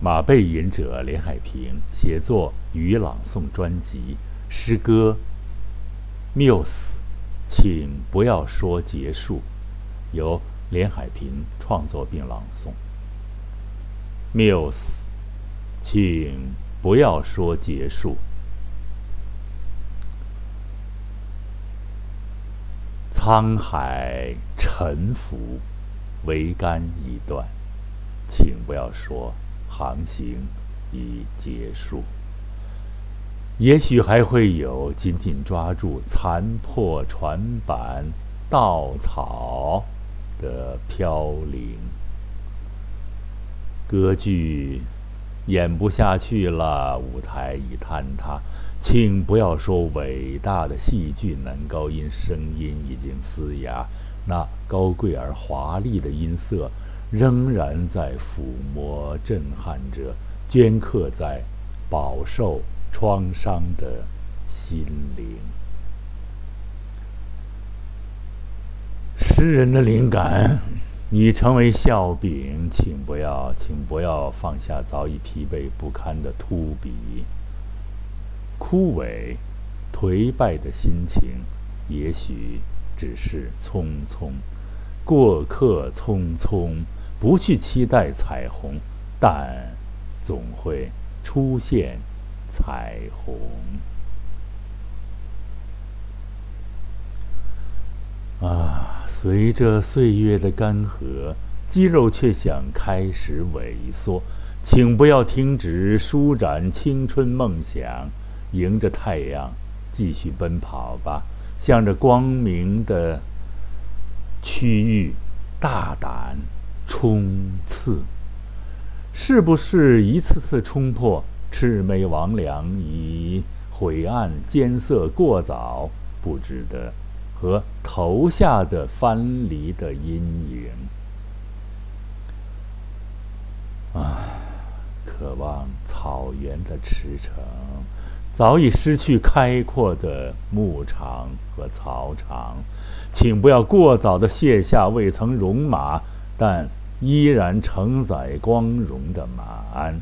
马背吟者连海平写作与朗诵专辑诗歌《缪斯》，请不要说结束，由连海平创作并朗诵。《缪斯》，请不要说结束。沧海沉浮，桅杆已断，请不要说。航行已结束，也许还会有紧紧抓住残破船板、稻草的飘零。歌剧演不下去了，舞台已坍塌，请不要说伟大的戏剧男高音声音已经嘶哑，那高贵而华丽的音色。仍然在抚摸、震撼着镌刻在饱受创伤的心灵。诗人的灵感已成为笑柄，请不要，请不要放下早已疲惫不堪的秃笔。枯萎、颓败的心情，也许只是匆匆过客，匆匆。不去期待彩虹，但总会出现彩虹。啊，随着岁月的干涸，肌肉却想开始萎缩。请不要停止舒展青春梦想，迎着太阳继续奔跑吧，向着光明的区域大胆。冲刺，是不是一次次冲破魑魅魍魉以晦暗艰涩过早布置的和头下的藩篱的阴影？啊，渴望草原的驰骋，早已失去开阔的牧场和草场，请不要过早的卸下未曾戎马，但。依然承载光荣的马鞍，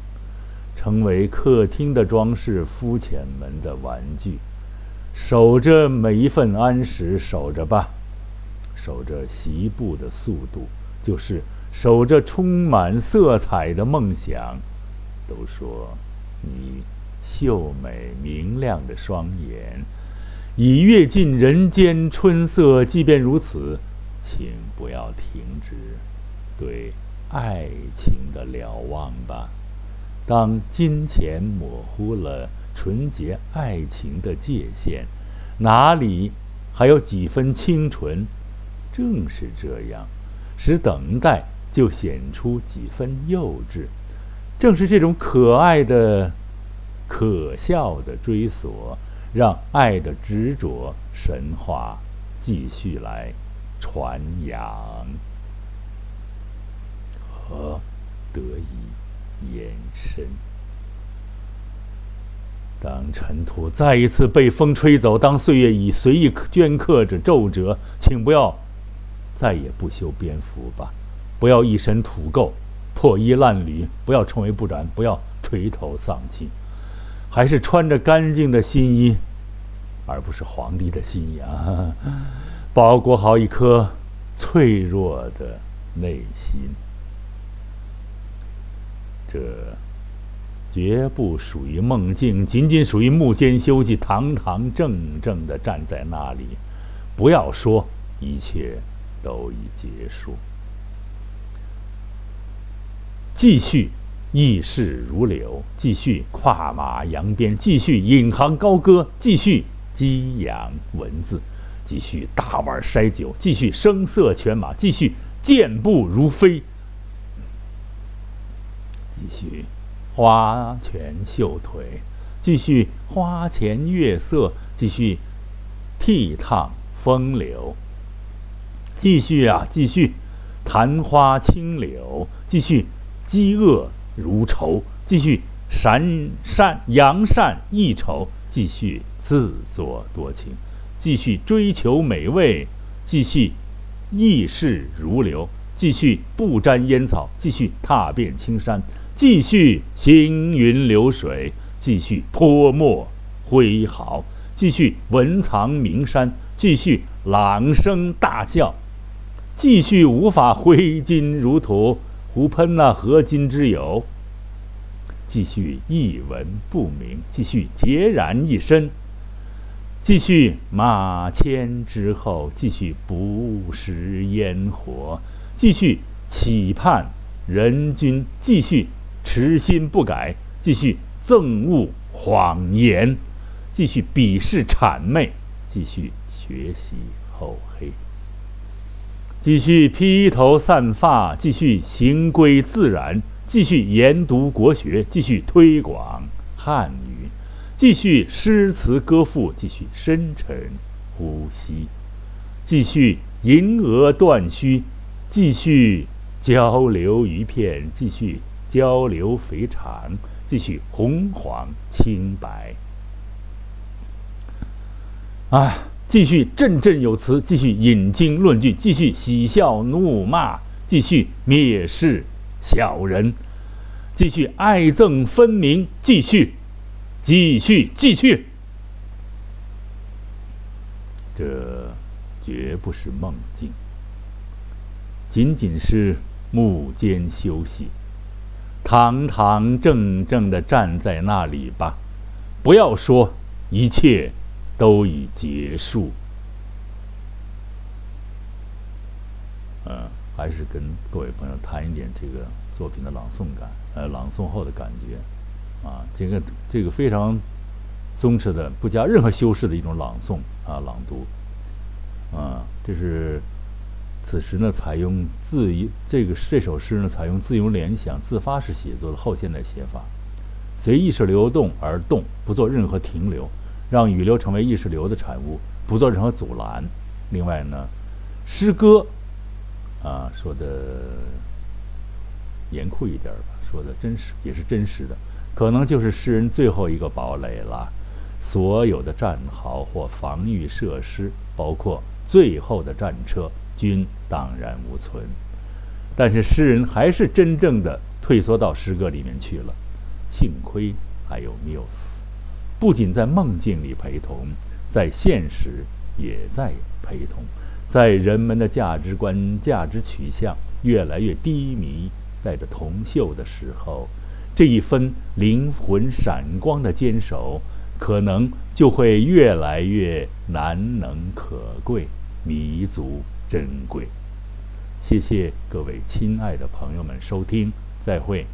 成为客厅的装饰、肤浅们的玩具。守着每一份安时，守着吧，守着席步的速度，就是守着充满色彩的梦想。都说你秀美明亮的双眼，已阅尽人间春色。即便如此，请不要停止。对爱情的瞭望吧。当金钱模糊了纯洁爱情的界限，哪里还有几分清纯？正是这样，使等待就显出几分幼稚。正是这种可爱的、可笑的追索，让爱的执着神话继续来传扬。和得以延伸。当尘土再一次被风吹走，当岁月已随意镌刻着皱褶，请不要再也不修边幅吧，不要一身土垢、破衣烂履，不要成为不染，不要垂头丧气，还是穿着干净的新衣，而不是皇帝的新衣啊！包裹好一颗脆弱的内心。这绝不属于梦境，仅仅属于幕间休息，堂堂正正的站在那里。不要说一切都已结束，继续意识如流，继续跨马扬鞭，继续引吭高歌，继续激扬文字，继续大碗筛酒，继续声色犬马，继续健步如飞。继续花拳绣腿，继续花前月色，继续倜傥风流，继续啊，继续昙花青柳，继续饥饿如仇，继续善善扬善抑丑，继续自作多情，继续追求美味，继续意事如流，继续不沾烟草，继续踏遍青山，继续行云流水，继续泼墨挥毫，继续文藏名山，继续朗声大笑，继续无法挥金如土，胡喷那何金之有？继续一文不名，继续孑然一身，继续马迁之后，继续不食烟火，继续期盼人君，继续痴心不改，继续憎恶谎言，继续鄙视谄媚，继续学习厚黑，继续披头散发，继续行规自然。继续研读国学，继续推广汉语，继续诗词歌赋，继续深沉呼吸，继续银额断须，继续交流鱼片，继续交流肥肠，继续红黄青白。啊，继续振振有词，继续引经论据，继续喜笑怒骂，继续蔑视。小人，继续爱憎分明，继续，继续，继续。这绝不是梦境，仅仅是幕间休息，堂堂正正的站在那里吧，不要说一切都已结束。嗯。还是跟各位朋友谈一点这个作品的朗诵感，呃，朗诵后的感觉，啊，这个这个非常松弛的、不加任何修饰的一种朗诵啊，朗读，啊，这是此时呢采用自这个这首诗呢采用自由联想、自发式写作的后现代写法，随意识流动而动，不做任何停留，让语流成为意识流的产物，不做任何阻拦。另外呢，诗歌。啊，说的严酷一点吧，说的真实也是真实的，可能就是诗人最后一个堡垒了。所有的战壕或防御设施，包括最后的战车，均荡然无存。但是诗人还是真正的退缩到诗歌里面去了。幸亏还有缪斯，不仅在梦境里陪同，在现实也在陪同。在人们的价值观、价值取向越来越低迷、带着铜锈的时候，这一分灵魂闪光的坚守，可能就会越来越难能可贵、弥足珍贵。谢谢各位亲爱的朋友们收听，再会。